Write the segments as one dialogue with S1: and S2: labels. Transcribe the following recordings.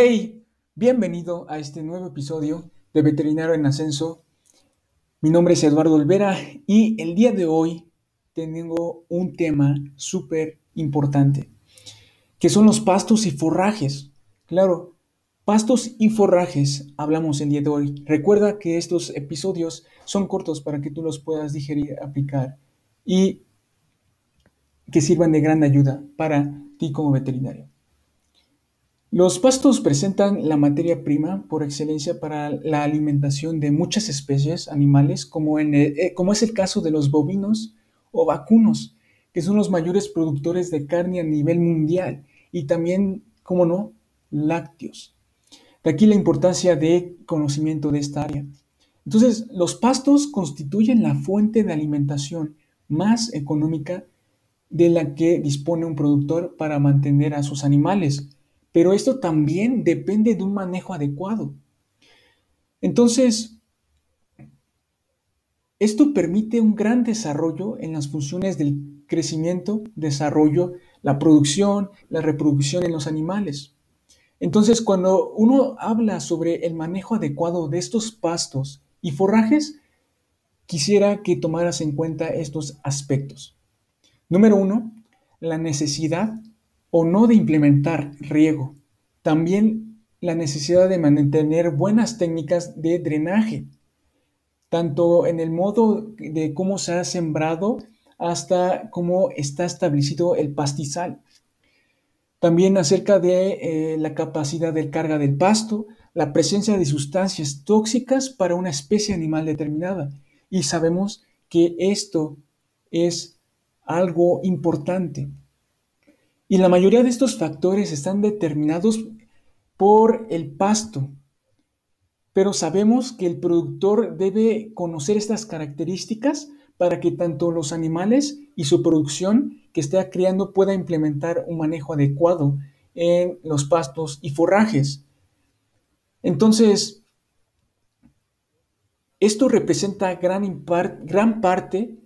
S1: Hey, bienvenido a este nuevo episodio de Veterinario en Ascenso. Mi nombre es Eduardo Olvera y el día de hoy tengo un tema súper importante, que son los pastos y forrajes. Claro, pastos y forrajes hablamos el día de hoy. Recuerda que estos episodios son cortos para que tú los puedas digerir, aplicar y que sirvan de gran ayuda para ti como veterinario. Los pastos presentan la materia prima por excelencia para la alimentación de muchas especies animales, como, eh, como, es el caso de los bovinos o vacunos, que son los mayores productores de carne a nivel mundial, y también, como no, lácteos. De aquí la importancia de conocimiento de esta área. Entonces, los pastos constituyen la fuente de alimentación más económica de la que dispone un productor para mantener a sus animales pero esto también depende de un manejo adecuado. Entonces, esto permite un gran desarrollo en las funciones del crecimiento, desarrollo, la producción, la reproducción en los animales. Entonces, cuando uno habla sobre el manejo adecuado de estos pastos y forrajes, quisiera que tomaras en cuenta estos aspectos. Número uno, la necesidad o no de implementar riego. También la necesidad de mantener buenas técnicas de drenaje, tanto en el modo de cómo se ha sembrado hasta cómo está establecido el pastizal. También acerca de eh, la capacidad de carga del pasto, la presencia de sustancias tóxicas para una especie animal determinada. Y sabemos que esto es algo importante. Y la mayoría de estos factores están determinados por el pasto. Pero sabemos que el productor debe conocer estas características para que tanto los animales y su producción que esté criando pueda implementar un manejo adecuado en los pastos y forrajes. Entonces, esto representa gran, gran parte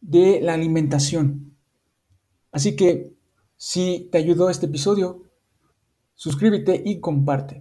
S1: de la alimentación. Así que si te ayudó este episodio, suscríbete y comparte.